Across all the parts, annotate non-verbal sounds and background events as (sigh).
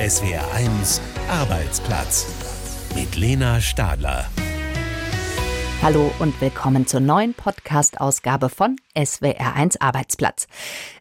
SWR1 Arbeitsplatz mit Lena Stadler. Hallo und willkommen zur neuen Podcast-Ausgabe von SWR1 Arbeitsplatz.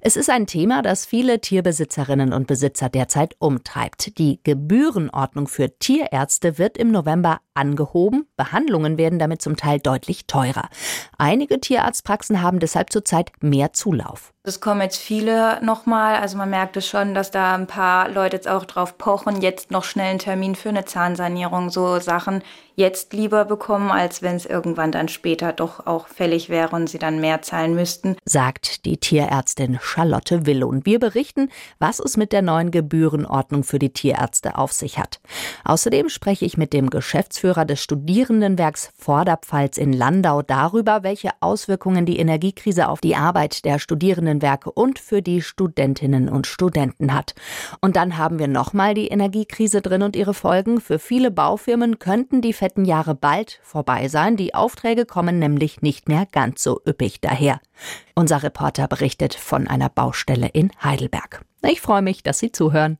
Es ist ein Thema, das viele Tierbesitzerinnen und Besitzer derzeit umtreibt. Die Gebührenordnung für Tierärzte wird im November angehoben. Behandlungen werden damit zum Teil deutlich teurer. Einige Tierarztpraxen haben deshalb zurzeit mehr Zulauf. Es kommen jetzt viele nochmal. Also man merkt es schon, dass da ein paar Leute jetzt auch drauf pochen, jetzt noch schnell einen Termin für eine Zahnsanierung, so Sachen jetzt lieber bekommen, als wenn es irgendwann dann später doch auch fällig wäre und sie dann mehr zahlen müssten. Sagt die Tierärztin Charlotte Wille. Und wir berichten, was es mit der neuen Gebührenordnung für die Tierärzte auf sich hat. Außerdem spreche ich mit dem Geschäftsführer des Studierendenwerks Vorderpfalz in Landau darüber, welche Auswirkungen die Energiekrise auf die Arbeit der Studierenden Studierendenwerke und für die Studentinnen und Studenten hat. Und dann haben wir nochmal die Energiekrise drin und ihre Folgen. Für viele Baufirmen könnten die fetten Jahre bald vorbei sein. Die Aufträge kommen nämlich nicht mehr ganz so üppig daher. Unser Reporter berichtet von einer Baustelle in Heidelberg. Ich freue mich, dass Sie zuhören.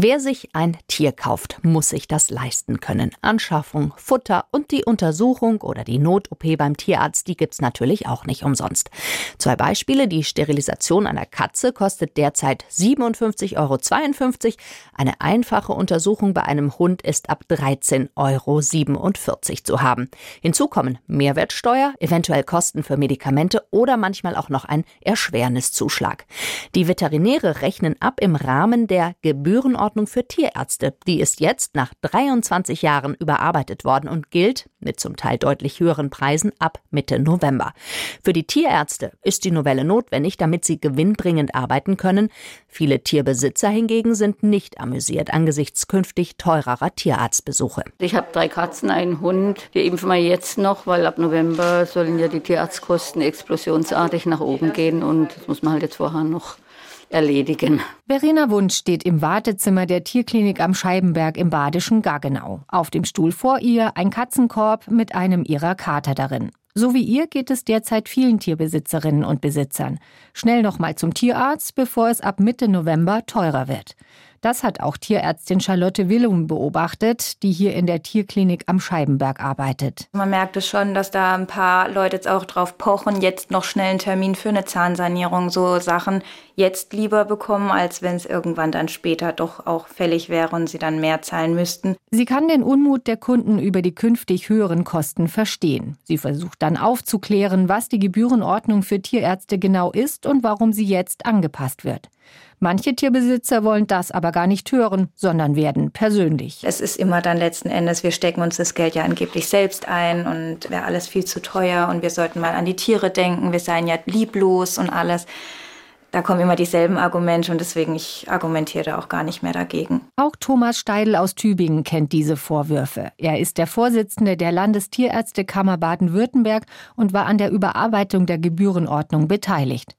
Wer sich ein Tier kauft, muss sich das leisten können. Anschaffung, Futter und die Untersuchung oder die Not-OP beim Tierarzt, die gibt's natürlich auch nicht umsonst. Zwei Beispiele. Die Sterilisation einer Katze kostet derzeit 57,52 Euro. Eine einfache Untersuchung bei einem Hund ist ab 13,47 Euro zu haben. Hinzu kommen Mehrwertsteuer, eventuell Kosten für Medikamente oder manchmal auch noch ein Erschwerniszuschlag. Die Veterinäre rechnen ab im Rahmen der Gebührenordnung Verordnung für Tierärzte. Die ist jetzt nach 23 Jahren überarbeitet worden und gilt mit zum Teil deutlich höheren Preisen ab Mitte November. Für die Tierärzte ist die Novelle notwendig, damit sie gewinnbringend arbeiten können. Viele Tierbesitzer hingegen sind nicht amüsiert angesichts künftig teurerer Tierarztbesuche. Ich habe drei Katzen, einen Hund. Wir impfen wir jetzt noch, weil ab November sollen ja die Tierarztkosten explosionsartig nach oben gehen und das muss man halt jetzt vorher noch erledigen. Verena Wunsch steht im Wartezimmer der Tierklinik am Scheibenberg im badischen Gaggenau. Auf dem Stuhl vor ihr ein Katzenkorb mit einem ihrer Kater darin. So wie ihr geht es derzeit vielen Tierbesitzerinnen und Besitzern. Schnell noch mal zum Tierarzt, bevor es ab Mitte November teurer wird. Das hat auch Tierärztin Charlotte Willum beobachtet, die hier in der Tierklinik am Scheibenberg arbeitet. Man merkt es schon, dass da ein paar Leute jetzt auch drauf pochen, jetzt noch schnell einen Termin für eine Zahnsanierung, so Sachen jetzt lieber bekommen, als wenn es irgendwann dann später doch auch fällig wäre und sie dann mehr zahlen müssten. Sie kann den Unmut der Kunden über die künftig höheren Kosten verstehen. Sie versucht dann aufzuklären, was die Gebührenordnung für Tierärzte genau ist und warum sie jetzt angepasst wird. Manche Tierbesitzer wollen das aber gar nicht hören, sondern werden persönlich. Es ist immer dann letzten Endes, wir stecken uns das Geld ja angeblich selbst ein und wäre alles viel zu teuer und wir sollten mal an die Tiere denken, wir seien ja lieblos und alles da kommen immer dieselben Argumente und deswegen ich argumentiere da auch gar nicht mehr dagegen. Auch Thomas Steidl aus Tübingen kennt diese Vorwürfe. Er ist der Vorsitzende der Landestierärztekammer Baden-Württemberg und war an der Überarbeitung der Gebührenordnung beteiligt.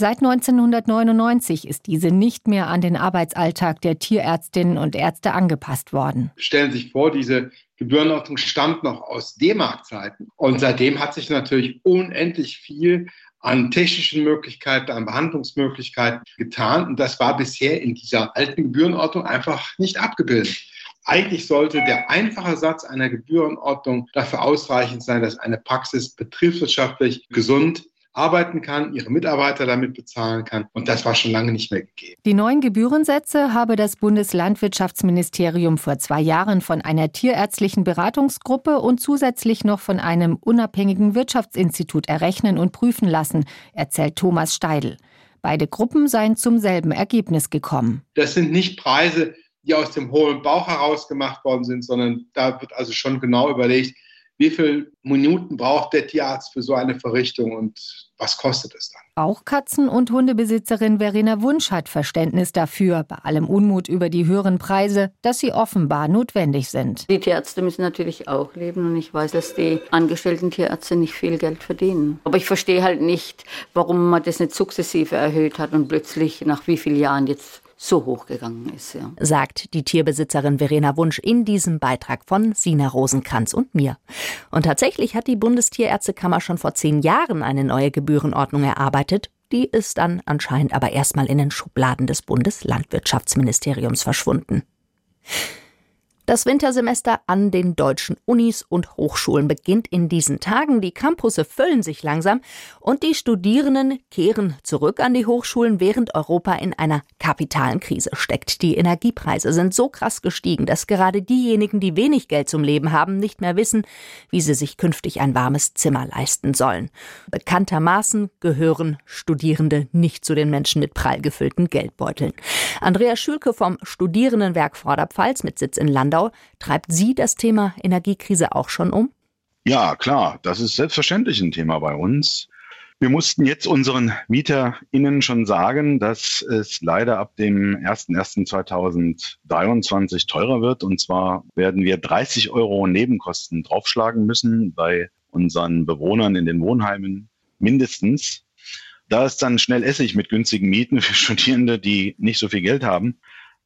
Seit 1999 ist diese nicht mehr an den Arbeitsalltag der Tierärztinnen und Ärzte angepasst worden. Stellen Sie sich vor, diese Gebührenordnung stammt noch aus D-Mark-Zeiten. Und seitdem hat sich natürlich unendlich viel an technischen Möglichkeiten, an Behandlungsmöglichkeiten getan. Und das war bisher in dieser alten Gebührenordnung einfach nicht abgebildet. Eigentlich sollte der einfache Satz einer Gebührenordnung dafür ausreichend sein, dass eine Praxis betriebswirtschaftlich gesund arbeiten kann, ihre Mitarbeiter damit bezahlen kann. Und das war schon lange nicht mehr gegeben. Die neuen Gebührensätze habe das Bundeslandwirtschaftsministerium vor zwei Jahren von einer tierärztlichen Beratungsgruppe und zusätzlich noch von einem unabhängigen Wirtschaftsinstitut errechnen und prüfen lassen, erzählt Thomas Steidl. Beide Gruppen seien zum selben Ergebnis gekommen. Das sind nicht Preise, die aus dem hohen Bauch heraus gemacht worden sind, sondern da wird also schon genau überlegt, wie viele Minuten braucht der Tierarzt für so eine Verrichtung und was kostet es dann? Auch Katzen- und Hundebesitzerin Verena Wunsch hat Verständnis dafür, bei allem Unmut über die höheren Preise, dass sie offenbar notwendig sind. Die Tierärzte müssen natürlich auch leben und ich weiß, dass die angestellten Tierärzte nicht viel Geld verdienen. Aber ich verstehe halt nicht, warum man das nicht sukzessive erhöht hat und plötzlich nach wie vielen Jahren jetzt so hochgegangen ist. Ja. Sagt die Tierbesitzerin Verena Wunsch in diesem Beitrag von Sina Rosenkranz und mir. Und tatsächlich hat die Bundestierärztekammer schon vor zehn Jahren eine neue Gebührenordnung erarbeitet Die ist dann anscheinend aber erstmal in den Schubladen des Bundeslandwirtschaftsministeriums verschwunden. Das Wintersemester an den deutschen Unis und Hochschulen beginnt in diesen Tagen. Die Campusse füllen sich langsam und die Studierenden kehren zurück an die Hochschulen, während Europa in einer kapitalen Krise steckt. Die Energiepreise sind so krass gestiegen, dass gerade diejenigen, die wenig Geld zum Leben haben, nicht mehr wissen, wie sie sich künftig ein warmes Zimmer leisten sollen. Bekanntermaßen gehören Studierende nicht zu den Menschen mit prall gefüllten Geldbeuteln. Andrea Schülke vom Studierendenwerk Vorderpfalz mit Sitz in Landau Schau. Treibt Sie das Thema Energiekrise auch schon um? Ja, klar, das ist selbstverständlich ein Thema bei uns. Wir mussten jetzt unseren MieterInnen schon sagen, dass es leider ab dem 01.01.2023 teurer wird. Und zwar werden wir 30 Euro Nebenkosten draufschlagen müssen bei unseren Bewohnern in den Wohnheimen mindestens. Da ist dann schnell Essig mit günstigen Mieten für Studierende, die nicht so viel Geld haben.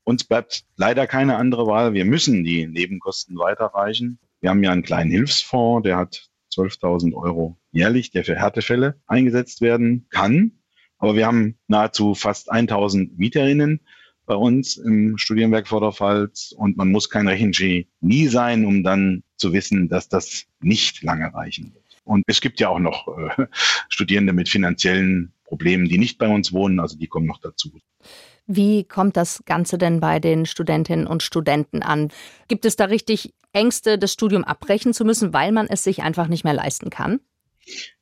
Uns bleibt leider keine andere Wahl. Wir müssen die Nebenkosten weiterreichen. Wir haben ja einen kleinen Hilfsfonds, der hat 12.000 Euro jährlich, der für Härtefälle eingesetzt werden kann. Aber wir haben nahezu fast 1.000 Mieterinnen bei uns im Studienwerk Vorderpfalz und man muss kein Rechengenie sein, um dann zu wissen, dass das nicht lange reichen wird. Und es gibt ja auch noch äh, Studierende mit finanziellen Problemen, die nicht bei uns wohnen, also die kommen noch dazu. Wie kommt das Ganze denn bei den Studentinnen und Studenten an? Gibt es da richtig Ängste, das Studium abbrechen zu müssen, weil man es sich einfach nicht mehr leisten kann?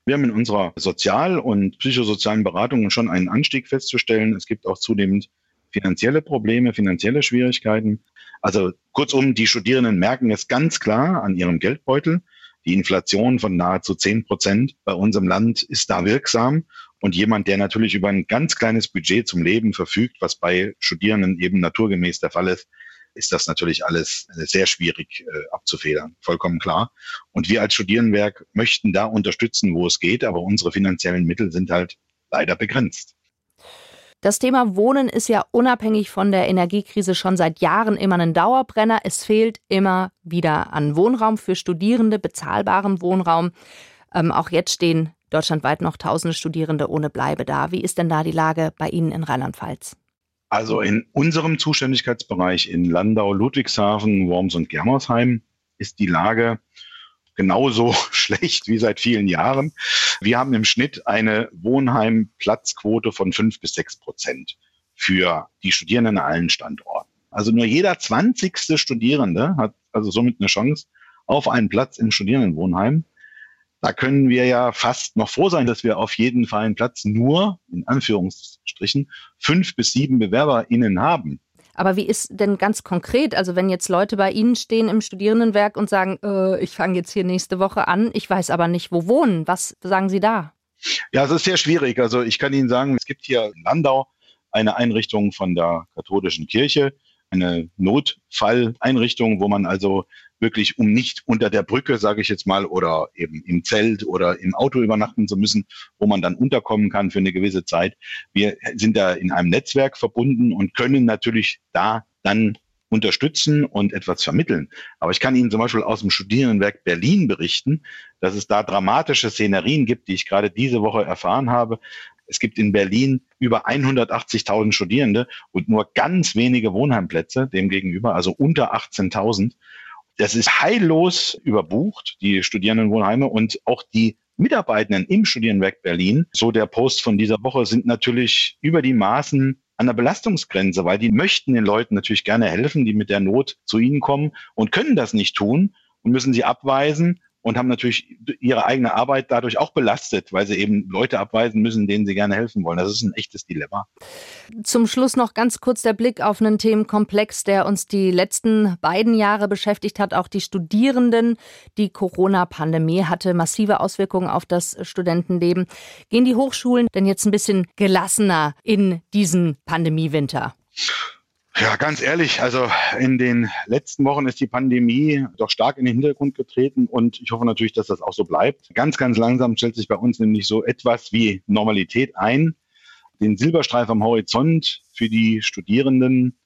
Wir haben in unserer sozial- und psychosozialen Beratung schon einen Anstieg festzustellen. Es gibt auch zunehmend finanzielle Probleme, finanzielle Schwierigkeiten. Also kurzum, die Studierenden merken es ganz klar an ihrem Geldbeutel. Die Inflation von nahezu 10 Prozent bei unserem Land ist da wirksam. Und jemand, der natürlich über ein ganz kleines Budget zum Leben verfügt, was bei Studierenden eben naturgemäß der Fall ist, ist das natürlich alles sehr schwierig äh, abzufedern. Vollkommen klar. Und wir als Studierendenwerk möchten da unterstützen, wo es geht, aber unsere finanziellen Mittel sind halt leider begrenzt. Das Thema Wohnen ist ja unabhängig von der Energiekrise schon seit Jahren immer ein Dauerbrenner. Es fehlt immer wieder an Wohnraum für Studierende, bezahlbaren Wohnraum. Ähm, auch jetzt stehen deutschlandweit noch tausende Studierende ohne Bleibe da. Wie ist denn da die Lage bei Ihnen in Rheinland-Pfalz? Also in unserem Zuständigkeitsbereich in Landau, Ludwigshafen, Worms und Germersheim ist die Lage genauso (laughs) schlecht wie seit vielen Jahren. Wir haben im Schnitt eine Wohnheimplatzquote von fünf bis sechs Prozent für die Studierenden an allen Standorten. Also nur jeder zwanzigste Studierende hat also somit eine Chance auf einen Platz im Studierendenwohnheim. Da können wir ja fast noch froh sein, dass wir auf jeden Fall einen Platz nur, in Anführungsstrichen, fünf bis sieben BewerberInnen haben. Aber wie ist denn ganz konkret, also wenn jetzt Leute bei Ihnen stehen im Studierendenwerk und sagen, äh, ich fange jetzt hier nächste Woche an, ich weiß aber nicht, wo wohnen, was sagen Sie da? Ja, es ist sehr schwierig. Also ich kann Ihnen sagen, es gibt hier in Landau eine Einrichtung von der katholischen Kirche, eine Notfalleinrichtung, wo man also wirklich, um nicht unter der Brücke, sage ich jetzt mal, oder eben im Zelt oder im Auto übernachten zu müssen, wo man dann unterkommen kann für eine gewisse Zeit. Wir sind da in einem Netzwerk verbunden und können natürlich da dann unterstützen und etwas vermitteln. Aber ich kann Ihnen zum Beispiel aus dem Studierendenwerk Berlin berichten, dass es da dramatische Szenerien gibt, die ich gerade diese Woche erfahren habe. Es gibt in Berlin über 180.000 Studierende und nur ganz wenige Wohnheimplätze demgegenüber, also unter 18.000. Das ist heillos überbucht, die Studierendenwohnheime und auch die Mitarbeitenden im Studienwerk Berlin, so der Post von dieser Woche, sind natürlich über die Maßen an der Belastungsgrenze, weil die möchten den Leuten natürlich gerne helfen, die mit der Not zu ihnen kommen und können das nicht tun und müssen sie abweisen und haben natürlich ihre eigene Arbeit dadurch auch belastet, weil sie eben Leute abweisen müssen, denen sie gerne helfen wollen. Das ist ein echtes Dilemma. Zum Schluss noch ganz kurz der Blick auf einen Themenkomplex, der uns die letzten beiden Jahre beschäftigt hat, auch die Studierenden. Die Corona-Pandemie hatte massive Auswirkungen auf das Studentenleben. Gehen die Hochschulen denn jetzt ein bisschen gelassener in diesen Pandemiewinter? Ja, ganz ehrlich, also in den letzten Wochen ist die Pandemie doch stark in den Hintergrund getreten und ich hoffe natürlich, dass das auch so bleibt. Ganz, ganz langsam stellt sich bei uns nämlich so etwas wie Normalität ein. Den Silberstreif am Horizont für die Studierenden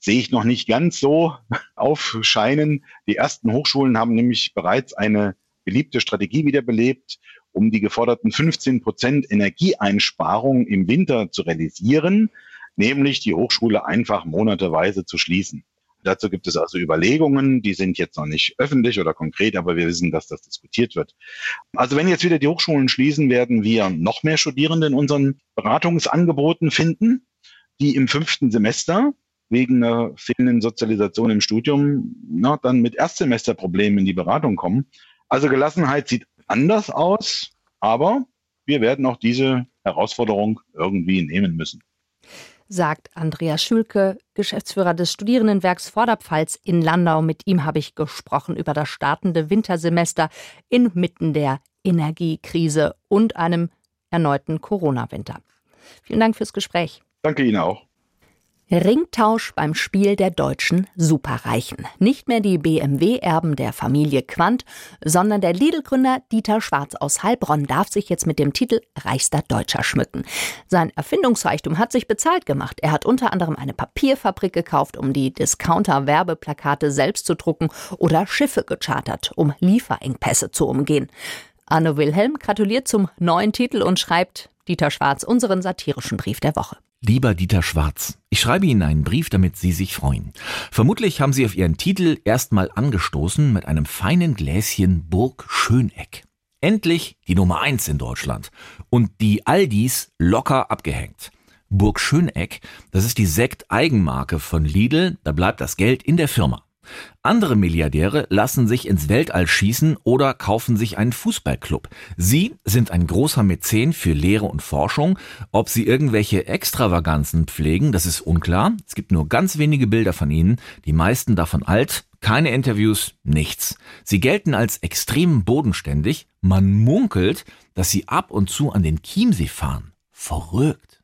sehe ich noch nicht ganz so (laughs) aufscheinen. Die ersten Hochschulen haben nämlich bereits eine beliebte Strategie wiederbelebt um die geforderten 15 Prozent Energieeinsparung im Winter zu realisieren, nämlich die Hochschule einfach monateweise zu schließen. Dazu gibt es also Überlegungen, die sind jetzt noch nicht öffentlich oder konkret, aber wir wissen, dass das diskutiert wird. Also wenn jetzt wieder die Hochschulen schließen, werden wir noch mehr Studierende in unseren Beratungsangeboten finden, die im fünften Semester wegen einer fehlenden Sozialisation im Studium na, dann mit Erstsemesterproblemen in die Beratung kommen. Also Gelassenheit sieht anders aus, aber wir werden auch diese Herausforderung irgendwie nehmen müssen sagt Andreas Schülke, Geschäftsführer des Studierendenwerks Vorderpfalz in Landau. Mit ihm habe ich gesprochen über das startende Wintersemester inmitten der Energiekrise und einem erneuten Corona-Winter. Vielen Dank fürs Gespräch. Danke Ihnen auch. Ringtausch beim Spiel der deutschen Superreichen. Nicht mehr die BMW-Erben der Familie Quandt, sondern der Lidl-Gründer Dieter Schwarz aus Heilbronn darf sich jetzt mit dem Titel Reichster Deutscher schmücken. Sein Erfindungsreichtum hat sich bezahlt gemacht. Er hat unter anderem eine Papierfabrik gekauft, um die Discounter-Werbeplakate selbst zu drucken oder Schiffe gechartert, um Lieferengpässe zu umgehen. Arno Wilhelm gratuliert zum neuen Titel und schreibt Dieter Schwarz unseren satirischen Brief der Woche. Lieber Dieter Schwarz, ich schreibe Ihnen einen Brief, damit Sie sich freuen. Vermutlich haben Sie auf Ihren Titel erstmal angestoßen mit einem feinen Gläschen Burg Schöneck. Endlich die Nummer eins in Deutschland. Und die Aldis locker abgehängt. Burg Schöneck, das ist die Sekt-Eigenmarke von Lidl, da bleibt das Geld in der Firma. Andere Milliardäre lassen sich ins Weltall schießen oder kaufen sich einen Fußballclub. Sie sind ein großer Mäzen für Lehre und Forschung. Ob sie irgendwelche Extravaganzen pflegen, das ist unklar. Es gibt nur ganz wenige Bilder von ihnen, die meisten davon alt, keine Interviews, nichts. Sie gelten als extrem bodenständig. Man munkelt, dass sie ab und zu an den Chiemsee fahren. Verrückt.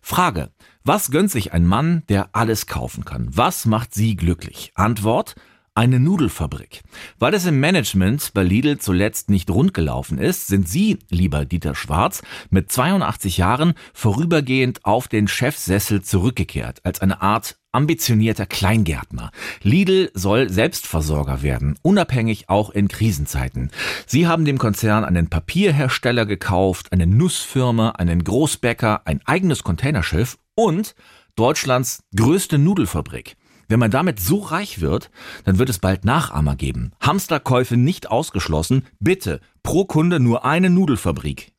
Frage. Was gönnt sich ein Mann, der alles kaufen kann? Was macht Sie glücklich? Antwort eine Nudelfabrik. Weil es im Management bei Lidl zuletzt nicht rund gelaufen ist, sind Sie, lieber Dieter Schwarz, mit 82 Jahren vorübergehend auf den Chefsessel zurückgekehrt, als eine Art ambitionierter Kleingärtner. Lidl soll Selbstversorger werden, unabhängig auch in Krisenzeiten. Sie haben dem Konzern einen Papierhersteller gekauft, eine Nussfirma, einen Großbäcker, ein eigenes Containerschiff und Deutschlands größte Nudelfabrik. Wenn man damit so reich wird, dann wird es bald Nachahmer geben. Hamsterkäufe nicht ausgeschlossen. Bitte pro Kunde nur eine Nudelfabrik.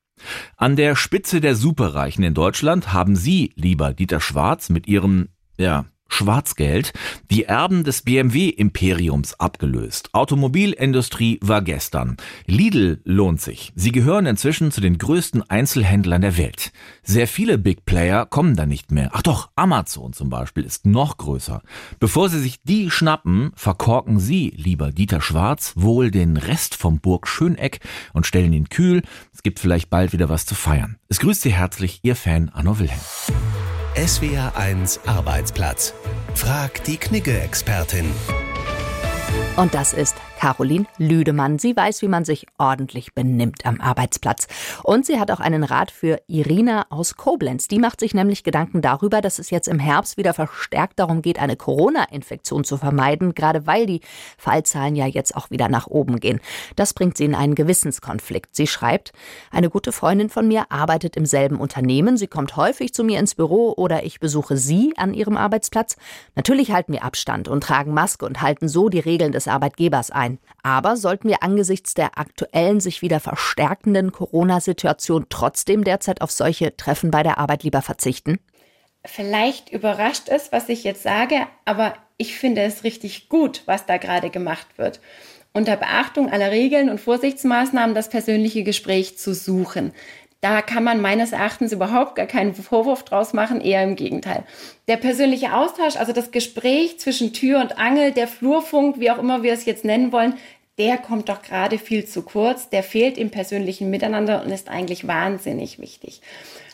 An der Spitze der Superreichen in Deutschland haben Sie, lieber Dieter Schwarz, mit Ihrem, ja, Schwarzgeld die Erben des BMW-Imperiums abgelöst. Automobilindustrie war gestern. Lidl lohnt sich. Sie gehören inzwischen zu den größten Einzelhändlern der Welt. Sehr viele Big Player kommen da nicht mehr. Ach doch, Amazon zum Beispiel ist noch größer. Bevor Sie sich die schnappen, verkorken Sie, lieber Dieter Schwarz, wohl den Rest vom Burg Schöneck und stellen ihn kühl. Es gibt vielleicht bald wieder was zu feiern. Es grüßt Sie herzlich, Ihr Fan Anno Wilhelm. SWR1 Arbeitsplatz. Frag die Knigge-Expertin. Und das ist Caroline Lüdemann. Sie weiß, wie man sich ordentlich benimmt am Arbeitsplatz. Und sie hat auch einen Rat für Irina aus Koblenz. Die macht sich nämlich Gedanken darüber, dass es jetzt im Herbst wieder verstärkt darum geht, eine Corona-Infektion zu vermeiden, gerade weil die Fallzahlen ja jetzt auch wieder nach oben gehen. Das bringt sie in einen Gewissenskonflikt. Sie schreibt, eine gute Freundin von mir arbeitet im selben Unternehmen. Sie kommt häufig zu mir ins Büro oder ich besuche sie an ihrem Arbeitsplatz. Natürlich halten wir Abstand und tragen Maske und halten so die Regeln des Arbeitgebers ein sein. Aber sollten wir angesichts der aktuellen, sich wieder verstärkenden Corona-Situation trotzdem derzeit auf solche Treffen bei der Arbeit lieber verzichten? Vielleicht überrascht es, was ich jetzt sage, aber ich finde es richtig gut, was da gerade gemacht wird. Unter Beachtung aller Regeln und Vorsichtsmaßnahmen das persönliche Gespräch zu suchen. Da kann man meines Erachtens überhaupt gar keinen Vorwurf draus machen, eher im Gegenteil. Der persönliche Austausch, also das Gespräch zwischen Tür und Angel, der Flurfunk, wie auch immer wir es jetzt nennen wollen, der kommt doch gerade viel zu kurz. Der fehlt im persönlichen Miteinander und ist eigentlich wahnsinnig wichtig.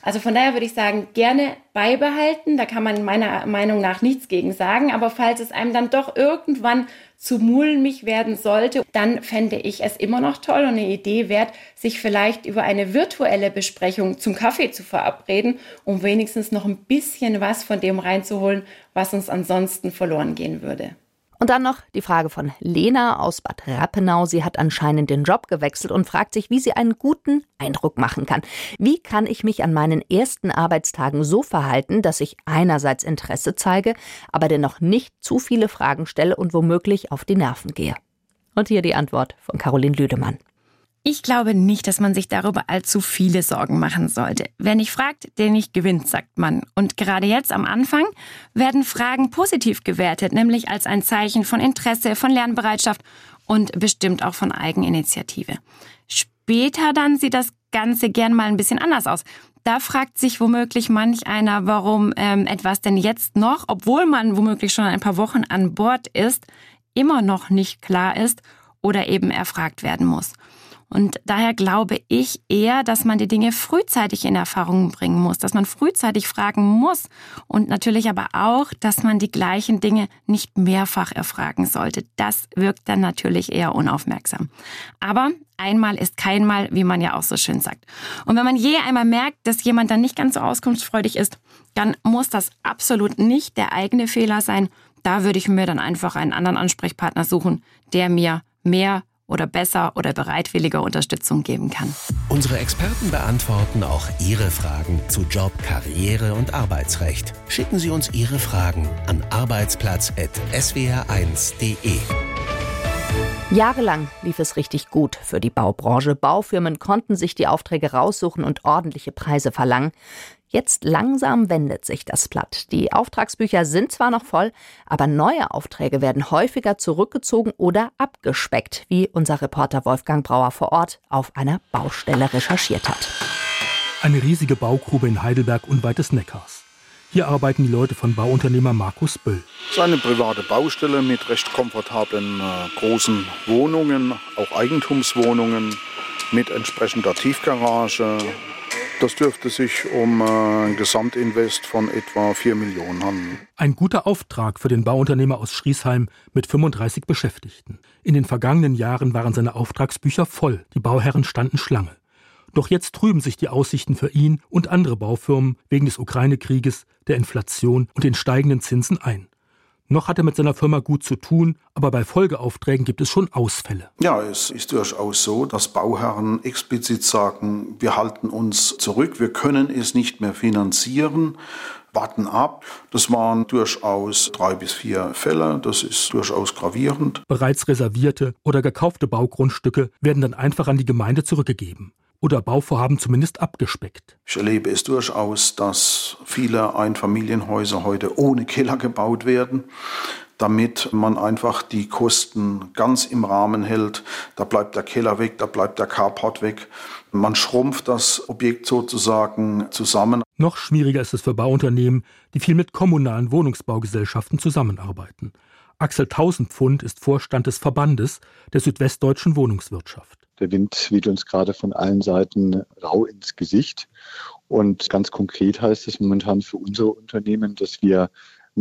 Also von daher würde ich sagen, gerne beibehalten. Da kann man meiner Meinung nach nichts gegen sagen. Aber falls es einem dann doch irgendwann zu mulmig werden sollte, dann fände ich es immer noch toll und eine Idee wert, sich vielleicht über eine virtuelle Besprechung zum Kaffee zu verabreden, um wenigstens noch ein bisschen was von dem reinzuholen, was uns ansonsten verloren gehen würde. Und dann noch die Frage von Lena aus Bad Rappenau. Sie hat anscheinend den Job gewechselt und fragt sich, wie sie einen guten Eindruck machen kann. Wie kann ich mich an meinen ersten Arbeitstagen so verhalten, dass ich einerseits Interesse zeige, aber dennoch nicht zu viele Fragen stelle und womöglich auf die Nerven gehe? Und hier die Antwort von Caroline Lüdemann. Ich glaube nicht, dass man sich darüber allzu viele Sorgen machen sollte. Wer nicht fragt, der nicht gewinnt, sagt man. Und gerade jetzt am Anfang werden Fragen positiv gewertet, nämlich als ein Zeichen von Interesse, von Lernbereitschaft und bestimmt auch von Eigeninitiative. Später dann sieht das Ganze gern mal ein bisschen anders aus. Da fragt sich womöglich manch einer, warum ähm, etwas denn jetzt noch, obwohl man womöglich schon ein paar Wochen an Bord ist, immer noch nicht klar ist oder eben erfragt werden muss. Und daher glaube ich eher, dass man die Dinge frühzeitig in Erfahrung bringen muss, dass man frühzeitig fragen muss und natürlich aber auch, dass man die gleichen Dinge nicht mehrfach erfragen sollte. Das wirkt dann natürlich eher unaufmerksam. Aber einmal ist keinmal, wie man ja auch so schön sagt. Und wenn man je einmal merkt, dass jemand dann nicht ganz so auskunftsfreudig ist, dann muss das absolut nicht der eigene Fehler sein. Da würde ich mir dann einfach einen anderen Ansprechpartner suchen, der mir mehr oder besser oder bereitwilliger Unterstützung geben kann. Unsere Experten beantworten auch Ihre Fragen zu Job, Karriere und Arbeitsrecht. Schicken Sie uns Ihre Fragen an arbeitsplatz.swr1.de. Jahrelang lief es richtig gut für die Baubranche. Baufirmen konnten sich die Aufträge raussuchen und ordentliche Preise verlangen. Jetzt langsam wendet sich das Blatt. Die Auftragsbücher sind zwar noch voll, aber neue Aufträge werden häufiger zurückgezogen oder abgespeckt, wie unser Reporter Wolfgang Brauer vor Ort auf einer Baustelle recherchiert hat. Eine riesige Baugrube in Heidelberg unweit des Neckars. Hier arbeiten die Leute von Bauunternehmer Markus Böll. Es ist eine private Baustelle mit recht komfortablen äh, großen Wohnungen, auch Eigentumswohnungen mit entsprechender Tiefgarage, das dürfte sich um äh, ein Gesamtinvest von etwa 4 Millionen handeln. Ein guter Auftrag für den Bauunternehmer aus Schriesheim mit 35 Beschäftigten. In den vergangenen Jahren waren seine Auftragsbücher voll. Die Bauherren standen Schlange. Doch jetzt trüben sich die Aussichten für ihn und andere Baufirmen wegen des Ukraine-Krieges, der Inflation und den steigenden Zinsen ein. Noch hat er mit seiner Firma gut zu tun, aber bei Folgeaufträgen gibt es schon Ausfälle. Ja, es ist durchaus so, dass Bauherren explizit sagen, wir halten uns zurück, wir können es nicht mehr finanzieren, warten ab. Das waren durchaus drei bis vier Fälle, das ist durchaus gravierend. Bereits reservierte oder gekaufte Baugrundstücke werden dann einfach an die Gemeinde zurückgegeben oder Bauvorhaben zumindest abgespeckt. Ich erlebe es durchaus, dass viele Einfamilienhäuser heute ohne Keller gebaut werden, damit man einfach die Kosten ganz im Rahmen hält. Da bleibt der Keller weg, da bleibt der Carport weg. Man schrumpft das Objekt sozusagen zusammen. Noch schwieriger ist es für Bauunternehmen, die viel mit kommunalen Wohnungsbaugesellschaften zusammenarbeiten. Axel Tausendpfund ist Vorstand des Verbandes der südwestdeutschen Wohnungswirtschaft. Der Wind weht uns gerade von allen Seiten rau ins Gesicht. Und ganz konkret heißt es momentan für unsere Unternehmen, dass wir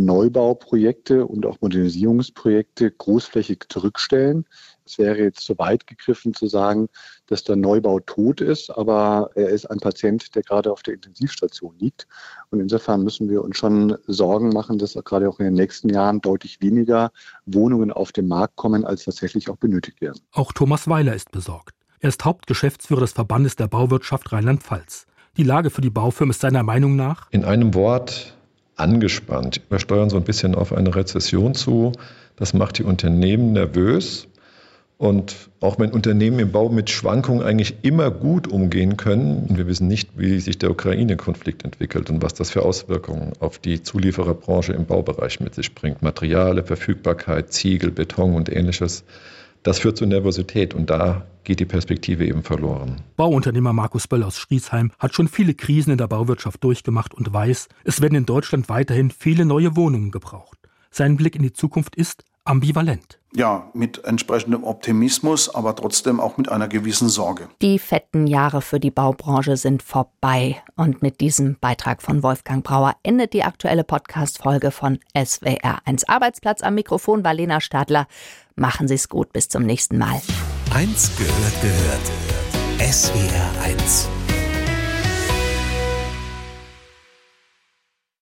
Neubauprojekte und auch Modernisierungsprojekte großflächig zurückstellen. Es wäre jetzt zu weit gegriffen zu sagen, dass der Neubau tot ist, aber er ist ein Patient, der gerade auf der Intensivstation liegt. Und insofern müssen wir uns schon Sorgen machen, dass gerade auch in den nächsten Jahren deutlich weniger Wohnungen auf den Markt kommen, als tatsächlich auch benötigt werden. Auch Thomas Weiler ist besorgt. Er ist Hauptgeschäftsführer des Verbandes der Bauwirtschaft Rheinland-Pfalz. Die Lage für die Baufirmen ist seiner Meinung nach in einem Wort angespannt. Wir steuern so ein bisschen auf eine Rezession zu. Das macht die Unternehmen nervös. Und auch wenn Unternehmen im Bau mit Schwankungen eigentlich immer gut umgehen können, wir wissen nicht, wie sich der Ukraine-Konflikt entwickelt und was das für Auswirkungen auf die Zuliefererbranche im Baubereich mit sich bringt. Materiale, Verfügbarkeit, Ziegel, Beton und ähnliches. Das führt zu Nervosität und da geht die Perspektive eben verloren. Bauunternehmer Markus Böll aus Schriesheim hat schon viele Krisen in der Bauwirtschaft durchgemacht und weiß, es werden in Deutschland weiterhin viele neue Wohnungen gebraucht. Sein Blick in die Zukunft ist ambivalent. Ja, mit entsprechendem Optimismus, aber trotzdem auch mit einer gewissen Sorge. Die fetten Jahre für die Baubranche sind vorbei. Und mit diesem Beitrag von Wolfgang Brauer endet die aktuelle Podcast-Folge von SWR1 Arbeitsplatz. Am Mikrofon war Lena Stadler. Machen Sie es gut. Bis zum nächsten Mal. Eins gehört gehört. SWR1